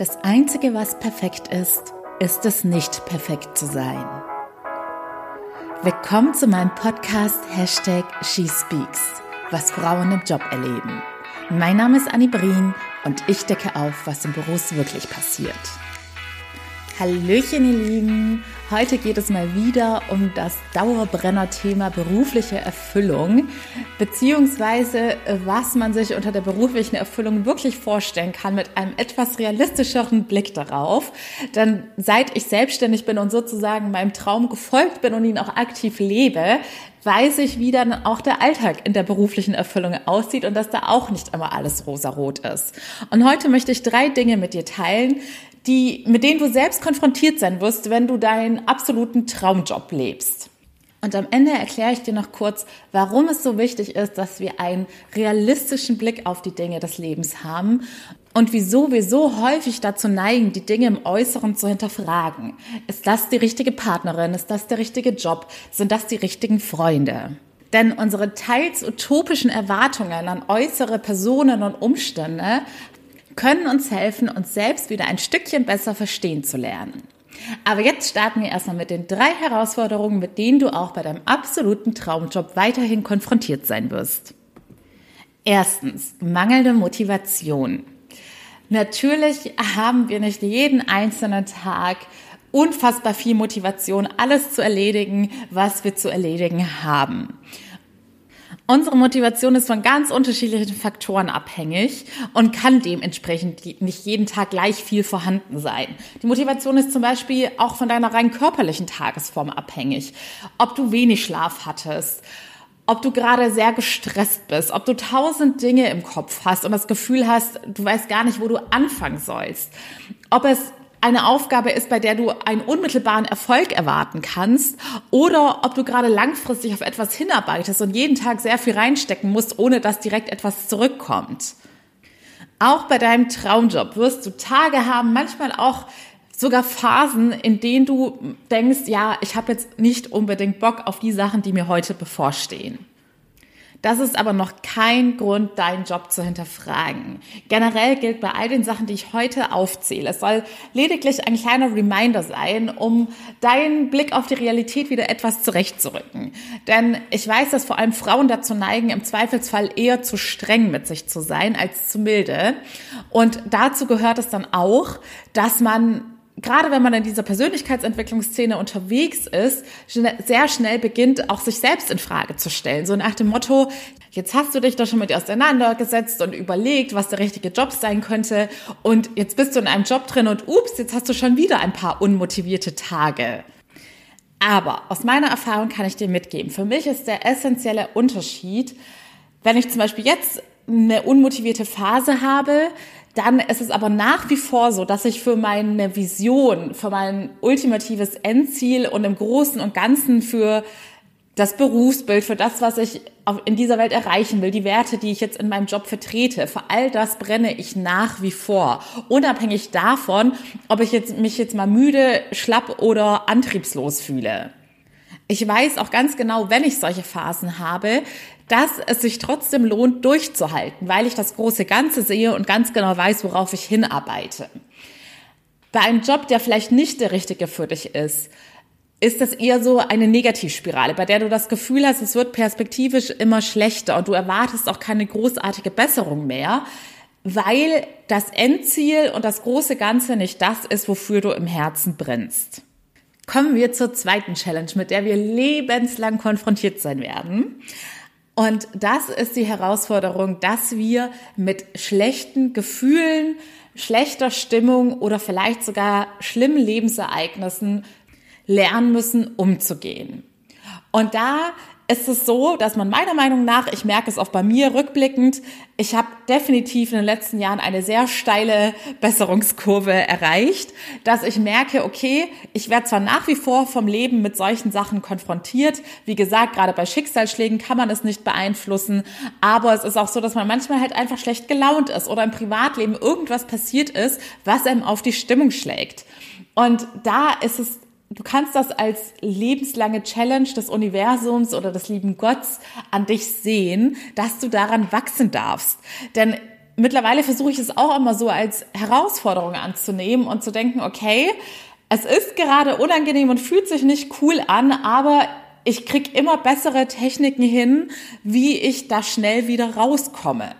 Das Einzige, was perfekt ist, ist es nicht perfekt zu sein. Willkommen zu meinem Podcast Hashtag SheSpeaks, was Frauen im Job erleben. Mein Name ist Annie Brien und ich decke auf, was im Büros wirklich passiert. Hallöchen, ihr Lieben. Heute geht es mal wieder um das Dauerbrenner-Thema berufliche Erfüllung, beziehungsweise was man sich unter der beruflichen Erfüllung wirklich vorstellen kann mit einem etwas realistischeren Blick darauf. Denn seit ich selbstständig bin und sozusagen meinem Traum gefolgt bin und ihn auch aktiv lebe, weiß ich, wie dann auch der Alltag in der beruflichen Erfüllung aussieht und dass da auch nicht immer alles rosarot ist. Und heute möchte ich drei Dinge mit dir teilen, die, mit denen du selbst konfrontiert sein wirst, wenn du deinen absoluten Traumjob lebst. Und am Ende erkläre ich dir noch kurz, warum es so wichtig ist, dass wir einen realistischen Blick auf die Dinge des Lebens haben und wieso wir so häufig dazu neigen, die Dinge im Äußeren zu hinterfragen. Ist das die richtige Partnerin? Ist das der richtige Job? Sind das die richtigen Freunde? Denn unsere teils utopischen Erwartungen an äußere Personen und Umstände können uns helfen, uns selbst wieder ein Stückchen besser verstehen zu lernen. Aber jetzt starten wir erstmal mit den drei Herausforderungen, mit denen du auch bei deinem absoluten Traumjob weiterhin konfrontiert sein wirst. Erstens, mangelnde Motivation. Natürlich haben wir nicht jeden einzelnen Tag unfassbar viel Motivation, alles zu erledigen, was wir zu erledigen haben. Unsere Motivation ist von ganz unterschiedlichen Faktoren abhängig und kann dementsprechend nicht jeden Tag gleich viel vorhanden sein. Die Motivation ist zum Beispiel auch von deiner rein körperlichen Tagesform abhängig. Ob du wenig Schlaf hattest, ob du gerade sehr gestresst bist, ob du tausend Dinge im Kopf hast und das Gefühl hast, du weißt gar nicht, wo du anfangen sollst. Ob es eine Aufgabe ist, bei der du einen unmittelbaren Erfolg erwarten kannst oder ob du gerade langfristig auf etwas hinarbeitest und jeden Tag sehr viel reinstecken musst, ohne dass direkt etwas zurückkommt. Auch bei deinem Traumjob wirst du Tage haben, manchmal auch sogar Phasen, in denen du denkst, ja, ich habe jetzt nicht unbedingt Bock auf die Sachen, die mir heute bevorstehen. Das ist aber noch kein Grund, deinen Job zu hinterfragen. Generell gilt bei all den Sachen, die ich heute aufzähle, es soll lediglich ein kleiner Reminder sein, um deinen Blick auf die Realität wieder etwas zurechtzurücken. Denn ich weiß, dass vor allem Frauen dazu neigen, im Zweifelsfall eher zu streng mit sich zu sein als zu milde. Und dazu gehört es dann auch, dass man gerade wenn man in dieser Persönlichkeitsentwicklungsszene unterwegs ist, sehr schnell beginnt, auch sich selbst in Frage zu stellen. So nach dem Motto, jetzt hast du dich doch schon mit dir auseinandergesetzt und überlegt, was der richtige Job sein könnte. Und jetzt bist du in einem Job drin und ups, jetzt hast du schon wieder ein paar unmotivierte Tage. Aber aus meiner Erfahrung kann ich dir mitgeben, für mich ist der essentielle Unterschied, wenn ich zum Beispiel jetzt eine unmotivierte Phase habe, dann ist es aber nach wie vor so, dass ich für meine Vision, für mein ultimatives Endziel und im Großen und Ganzen für das Berufsbild, für das, was ich in dieser Welt erreichen will, die Werte, die ich jetzt in meinem Job vertrete, für all das brenne ich nach wie vor. Unabhängig davon, ob ich jetzt, mich jetzt mal müde, schlapp oder antriebslos fühle. Ich weiß auch ganz genau, wenn ich solche Phasen habe, dass es sich trotzdem lohnt, durchzuhalten, weil ich das große Ganze sehe und ganz genau weiß, worauf ich hinarbeite. Bei einem Job, der vielleicht nicht der richtige für dich ist, ist das eher so eine Negativspirale, bei der du das Gefühl hast, es wird perspektivisch immer schlechter und du erwartest auch keine großartige Besserung mehr, weil das Endziel und das große Ganze nicht das ist, wofür du im Herzen brennst. Kommen wir zur zweiten Challenge, mit der wir lebenslang konfrontiert sein werden. Und das ist die Herausforderung, dass wir mit schlechten Gefühlen, schlechter Stimmung oder vielleicht sogar schlimmen Lebensereignissen lernen müssen, umzugehen. Und da ist es so, dass man meiner Meinung nach, ich merke es auch bei mir rückblickend, ich habe definitiv in den letzten Jahren eine sehr steile Besserungskurve erreicht, dass ich merke, okay, ich werde zwar nach wie vor vom Leben mit solchen Sachen konfrontiert, wie gesagt, gerade bei Schicksalsschlägen kann man es nicht beeinflussen, aber es ist auch so, dass man manchmal halt einfach schlecht gelaunt ist oder im Privatleben irgendwas passiert ist, was einem auf die Stimmung schlägt. Und da ist es du kannst das als lebenslange Challenge des Universums oder des lieben Gottes an dich sehen, dass du daran wachsen darfst. Denn mittlerweile versuche ich es auch immer so als Herausforderung anzunehmen und zu denken, okay, es ist gerade unangenehm und fühlt sich nicht cool an, aber ich krieg immer bessere Techniken hin, wie ich da schnell wieder rauskomme.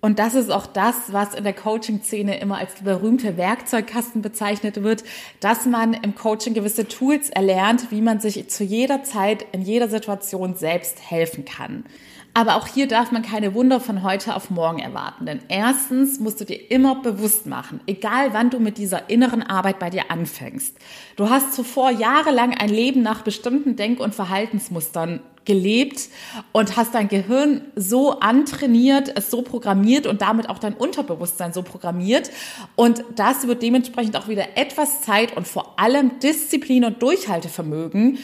Und das ist auch das, was in der Coaching-Szene immer als berühmte Werkzeugkasten bezeichnet wird, dass man im Coaching gewisse Tools erlernt, wie man sich zu jeder Zeit in jeder Situation selbst helfen kann. Aber auch hier darf man keine Wunder von heute auf morgen erwarten. Denn erstens musst du dir immer bewusst machen, egal wann du mit dieser inneren Arbeit bei dir anfängst. Du hast zuvor jahrelang ein Leben nach bestimmten Denk- und Verhaltensmustern gelebt und hast dein Gehirn so antrainiert, es so programmiert und damit auch dein Unterbewusstsein so programmiert. Und das wird dementsprechend auch wieder etwas Zeit und vor allem Disziplin und Durchhaltevermögen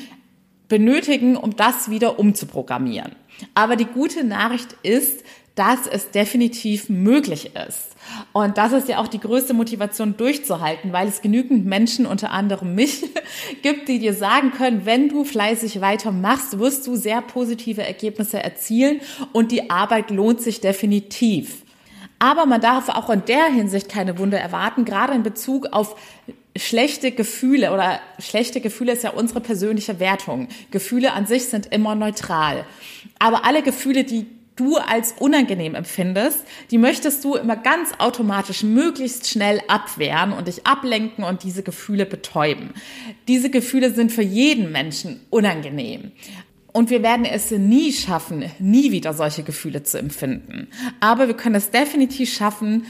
benötigen, um das wieder umzuprogrammieren. Aber die gute Nachricht ist, dass es definitiv möglich ist. Und das ist ja auch die größte Motivation durchzuhalten, weil es genügend Menschen, unter anderem mich, gibt, die dir sagen können, wenn du fleißig weitermachst, wirst du sehr positive Ergebnisse erzielen und die Arbeit lohnt sich definitiv. Aber man darf auch in der Hinsicht keine Wunder erwarten, gerade in Bezug auf schlechte Gefühle oder schlechte Gefühle ist ja unsere persönliche Wertung. Gefühle an sich sind immer neutral. Aber alle Gefühle, die du als unangenehm empfindest, die möchtest du immer ganz automatisch möglichst schnell abwehren und dich ablenken und diese Gefühle betäuben. Diese Gefühle sind für jeden Menschen unangenehm. Und wir werden es nie schaffen, nie wieder solche Gefühle zu empfinden. Aber wir können es definitiv schaffen,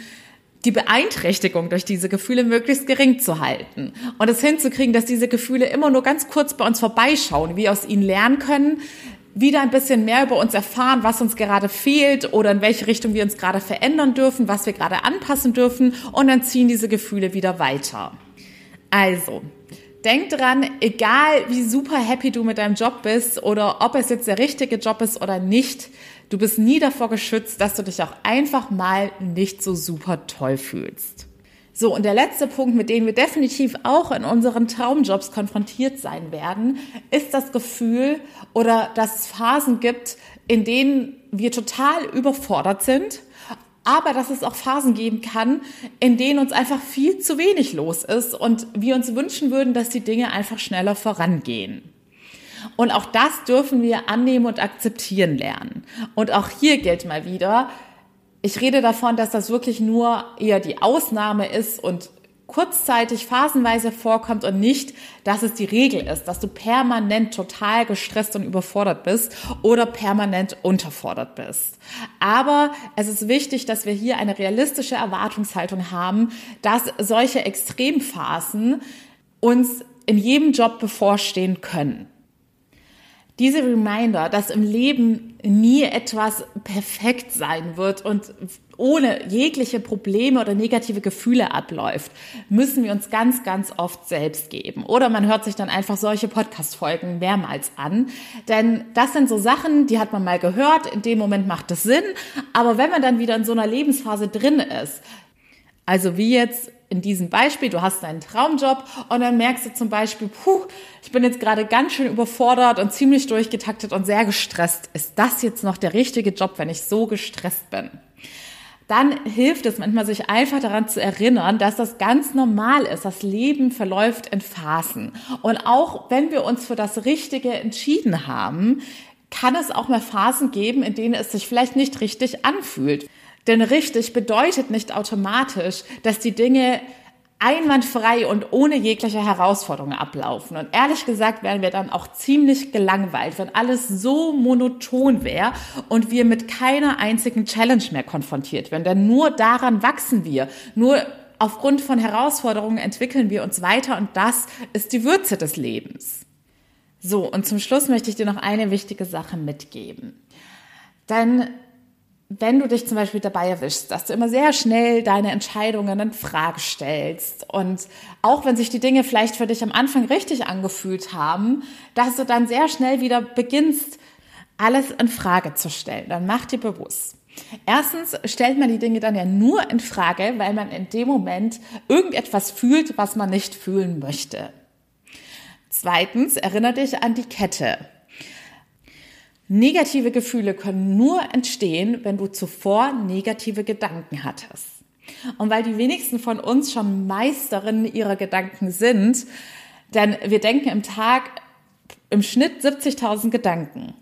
die Beeinträchtigung durch diese Gefühle möglichst gering zu halten und es hinzukriegen, dass diese Gefühle immer nur ganz kurz bei uns vorbeischauen, wir aus ihnen lernen können, wieder ein bisschen mehr über uns erfahren, was uns gerade fehlt oder in welche Richtung wir uns gerade verändern dürfen, was wir gerade anpassen dürfen und dann ziehen diese Gefühle wieder weiter. Also, denk dran, egal wie super happy du mit deinem Job bist oder ob es jetzt der richtige Job ist oder nicht, Du bist nie davor geschützt, dass du dich auch einfach mal nicht so super toll fühlst. So, und der letzte Punkt, mit dem wir definitiv auch in unseren Traumjobs konfrontiert sein werden, ist das Gefühl oder dass es Phasen gibt, in denen wir total überfordert sind, aber dass es auch Phasen geben kann, in denen uns einfach viel zu wenig los ist und wir uns wünschen würden, dass die Dinge einfach schneller vorangehen. Und auch das dürfen wir annehmen und akzeptieren lernen. Und auch hier gilt mal wieder, ich rede davon, dass das wirklich nur eher die Ausnahme ist und kurzzeitig, phasenweise vorkommt und nicht, dass es die Regel ist, dass du permanent total gestresst und überfordert bist oder permanent unterfordert bist. Aber es ist wichtig, dass wir hier eine realistische Erwartungshaltung haben, dass solche Extremphasen uns in jedem Job bevorstehen können diese Reminder, dass im Leben nie etwas perfekt sein wird und ohne jegliche Probleme oder negative Gefühle abläuft, müssen wir uns ganz, ganz oft selbst geben. Oder man hört sich dann einfach solche Podcast-Folgen mehrmals an. Denn das sind so Sachen, die hat man mal gehört, in dem Moment macht es Sinn. Aber wenn man dann wieder in so einer Lebensphase drin ist, also wie jetzt in diesem Beispiel, du hast deinen Traumjob und dann merkst du zum Beispiel, puh, ich bin jetzt gerade ganz schön überfordert und ziemlich durchgetaktet und sehr gestresst. Ist das jetzt noch der richtige Job, wenn ich so gestresst bin? Dann hilft es manchmal, sich einfach daran zu erinnern, dass das ganz normal ist. Das Leben verläuft in Phasen. Und auch wenn wir uns für das Richtige entschieden haben, kann es auch mal Phasen geben, in denen es sich vielleicht nicht richtig anfühlt. Denn richtig bedeutet nicht automatisch, dass die Dinge einwandfrei und ohne jegliche Herausforderungen ablaufen. Und ehrlich gesagt wären wir dann auch ziemlich gelangweilt, wenn alles so monoton wäre und wir mit keiner einzigen Challenge mehr konfrontiert wären. Denn nur daran wachsen wir. Nur aufgrund von Herausforderungen entwickeln wir uns weiter und das ist die Würze des Lebens. So, und zum Schluss möchte ich dir noch eine wichtige Sache mitgeben. Denn wenn du dich zum Beispiel dabei erwischst, dass du immer sehr schnell deine Entscheidungen in Frage stellst und auch wenn sich die Dinge vielleicht für dich am Anfang richtig angefühlt haben, dass du dann sehr schnell wieder beginnst, alles in Frage zu stellen, dann mach dir bewusst. Erstens stellt man die Dinge dann ja nur in Frage, weil man in dem Moment irgendetwas fühlt, was man nicht fühlen möchte. Zweitens erinnere dich an die Kette. Negative Gefühle können nur entstehen, wenn du zuvor negative Gedanken hattest. Und weil die wenigsten von uns schon Meisterinnen ihrer Gedanken sind, denn wir denken im Tag im Schnitt 70.000 Gedanken.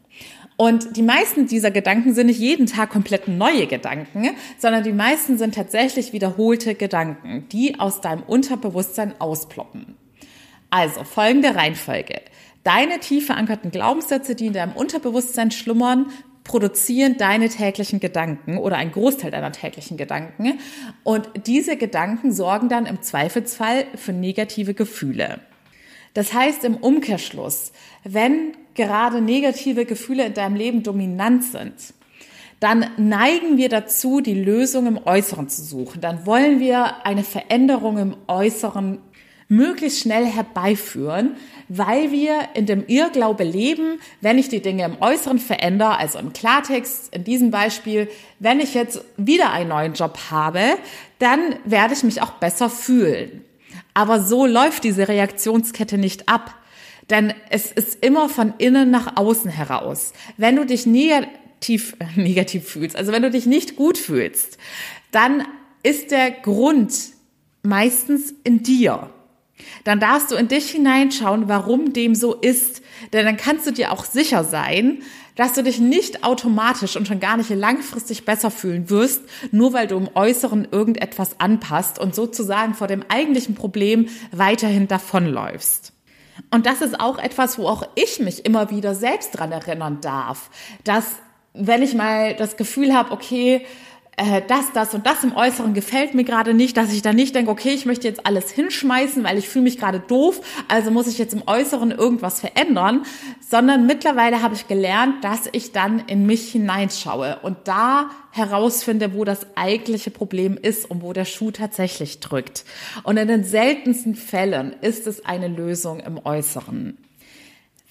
Und die meisten dieser Gedanken sind nicht jeden Tag komplett neue Gedanken, sondern die meisten sind tatsächlich wiederholte Gedanken, die aus deinem Unterbewusstsein ausploppen. Also folgende Reihenfolge. Deine tief verankerten Glaubenssätze, die in deinem Unterbewusstsein schlummern, produzieren deine täglichen Gedanken oder ein Großteil deiner täglichen Gedanken. Und diese Gedanken sorgen dann im Zweifelsfall für negative Gefühle. Das heißt im Umkehrschluss, wenn gerade negative Gefühle in deinem Leben dominant sind, dann neigen wir dazu, die Lösung im Äußeren zu suchen. Dann wollen wir eine Veränderung im Äußeren möglichst schnell herbeiführen, weil wir in dem Irrglaube leben, wenn ich die Dinge im Äußeren verändere, also im Klartext, in diesem Beispiel, wenn ich jetzt wieder einen neuen Job habe, dann werde ich mich auch besser fühlen. Aber so läuft diese Reaktionskette nicht ab. Denn es ist immer von innen nach außen heraus. Wenn du dich negativ, negativ fühlst, also wenn du dich nicht gut fühlst, dann ist der Grund meistens in dir dann darfst du in dich hineinschauen, warum dem so ist. Denn dann kannst du dir auch sicher sein, dass du dich nicht automatisch und schon gar nicht langfristig besser fühlen wirst, nur weil du im Äußeren irgendetwas anpasst und sozusagen vor dem eigentlichen Problem weiterhin davonläufst. Und das ist auch etwas, wo auch ich mich immer wieder selbst dran erinnern darf, dass wenn ich mal das Gefühl habe, okay, äh, das, das und das im Äußeren gefällt mir gerade nicht, dass ich dann nicht denke, okay, ich möchte jetzt alles hinschmeißen, weil ich fühle mich gerade doof, also muss ich jetzt im Äußeren irgendwas verändern, sondern mittlerweile habe ich gelernt, dass ich dann in mich hineinschaue und da herausfinde, wo das eigentliche Problem ist und wo der Schuh tatsächlich drückt. Und in den seltensten Fällen ist es eine Lösung im Äußeren.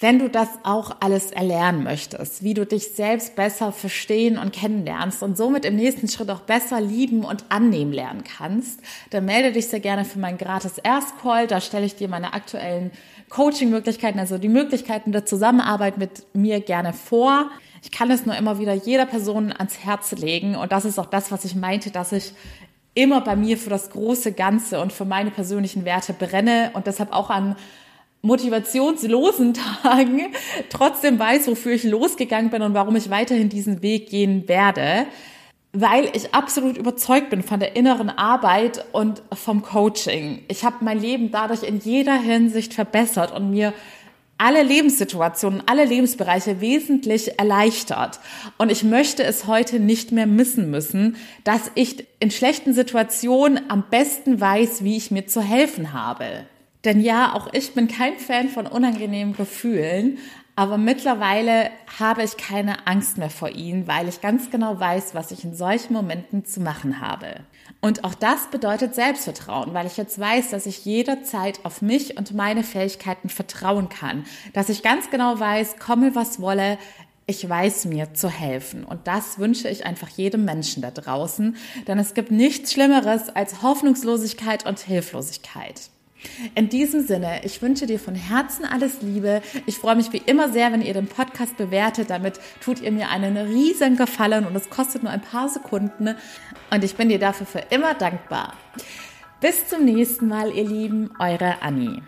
Wenn du das auch alles erlernen möchtest, wie du dich selbst besser verstehen und kennenlernst und somit im nächsten Schritt auch besser lieben und annehmen lernen kannst, dann melde dich sehr gerne für meinen gratis Erstcall. Da stelle ich dir meine aktuellen Coaching-Möglichkeiten, also die Möglichkeiten der Zusammenarbeit mit mir gerne vor. Ich kann es nur immer wieder jeder Person ans Herz legen und das ist auch das, was ich meinte, dass ich immer bei mir für das große Ganze und für meine persönlichen Werte brenne und deshalb auch an motivationslosen Tagen trotzdem weiß, wofür ich losgegangen bin und warum ich weiterhin diesen Weg gehen werde, weil ich absolut überzeugt bin von der inneren Arbeit und vom Coaching. Ich habe mein Leben dadurch in jeder Hinsicht verbessert und mir alle Lebenssituationen, alle Lebensbereiche wesentlich erleichtert. Und ich möchte es heute nicht mehr missen müssen, dass ich in schlechten Situationen am besten weiß, wie ich mir zu helfen habe. Denn ja, auch ich bin kein Fan von unangenehmen Gefühlen, aber mittlerweile habe ich keine Angst mehr vor ihnen, weil ich ganz genau weiß, was ich in solchen Momenten zu machen habe. Und auch das bedeutet Selbstvertrauen, weil ich jetzt weiß, dass ich jederzeit auf mich und meine Fähigkeiten vertrauen kann, dass ich ganz genau weiß, komme was wolle, ich weiß mir zu helfen. Und das wünsche ich einfach jedem Menschen da draußen, denn es gibt nichts Schlimmeres als Hoffnungslosigkeit und Hilflosigkeit. In diesem Sinne, ich wünsche dir von Herzen alles Liebe. Ich freue mich wie immer sehr, wenn ihr den Podcast bewertet. Damit tut ihr mir einen riesen Gefallen und es kostet nur ein paar Sekunden. Und ich bin dir dafür für immer dankbar. Bis zum nächsten Mal, ihr Lieben, eure Annie.